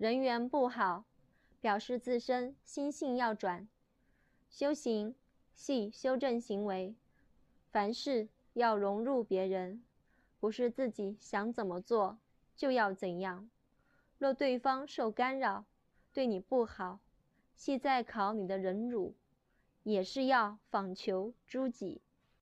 人缘不好，表示自身心性要转，修行系修正行为，凡事要融入别人，不是自己想怎么做就要怎样，若对方受干扰，对你不好，系在考你的忍辱，也是要访求诸己。